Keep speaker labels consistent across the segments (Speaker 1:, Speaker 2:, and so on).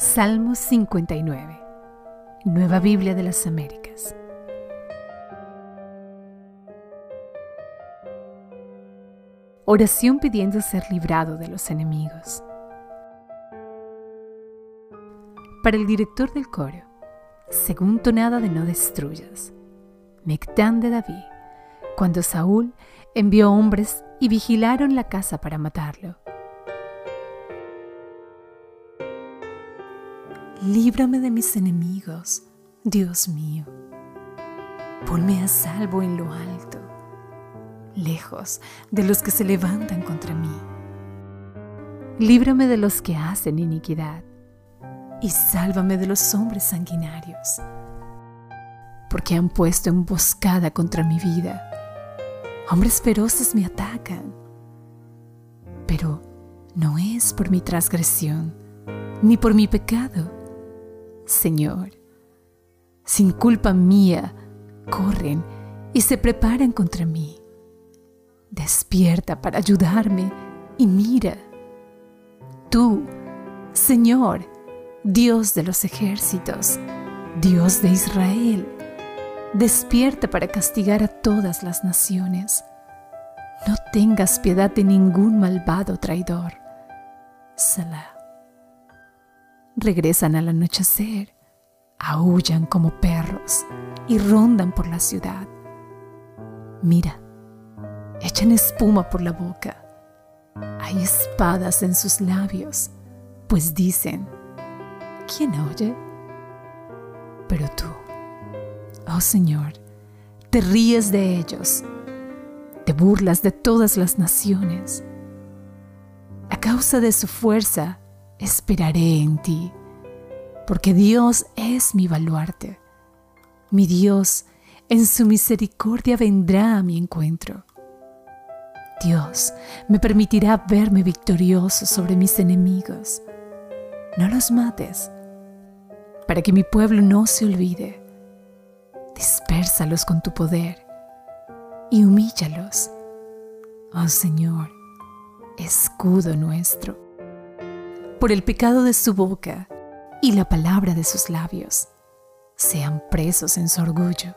Speaker 1: Salmo 59. Nueva Biblia de las Américas. Oración pidiendo ser librado de los enemigos. Para el director del coro, según tonada de no destruyas, Mectán de David, cuando Saúl envió hombres y vigilaron la casa para matarlo. Líbrame de mis enemigos, Dios mío. Ponme a salvo en lo alto, lejos de los que se levantan contra mí. Líbrame de los que hacen iniquidad y sálvame de los hombres sanguinarios, porque han puesto emboscada contra mi vida. Hombres feroces me atacan, pero no es por mi transgresión ni por mi pecado Señor. Sin culpa mía, corren y se preparan contra mí. Despierta para ayudarme y mira. Tú, Señor, Dios de los ejércitos, Dios de Israel, despierta para castigar a todas las naciones. No tengas piedad de ningún malvado traidor. Salah regresan al anochecer, aullan como perros y rondan por la ciudad. Mira, echan espuma por la boca. Hay espadas en sus labios, pues dicen, ¿quién oye? Pero tú, oh Señor, te ríes de ellos, te burlas de todas las naciones. A causa de su fuerza, esperaré en ti, porque Dios es mi baluarte. Mi Dios en su misericordia vendrá a mi encuentro. Dios me permitirá verme victorioso sobre mis enemigos. No los mates, para que mi pueblo no se olvide. Dispérsalos con tu poder y humíllalos. Oh Señor, escudo nuestro por el pecado de su boca y la palabra de sus labios, sean presos en su orgullo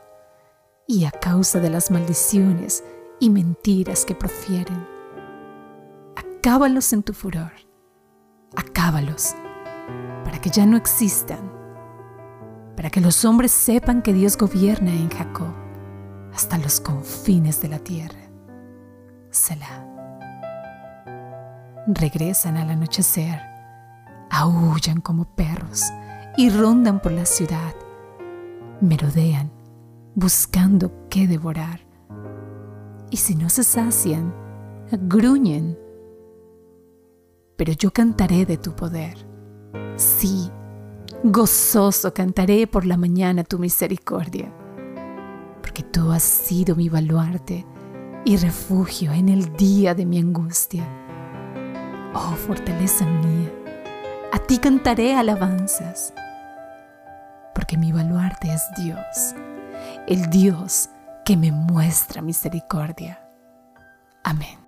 Speaker 1: y a causa de las maldiciones y mentiras que profieren. Acábalos en tu furor, acábalos para que ya no existan, para que los hombres sepan que Dios gobierna en Jacob hasta los confines de la tierra. Selah. Regresan al anochecer aullan como perros y rondan por la ciudad, merodean buscando qué devorar. Y si no se sacian, gruñen. Pero yo cantaré de tu poder. Sí, gozoso cantaré por la mañana tu misericordia, porque tú has sido mi baluarte y refugio en el día de mi angustia. Oh, fortaleza mía a ti cantaré alabanzas, porque mi baluarte es Dios, el Dios que me muestra misericordia. Amén.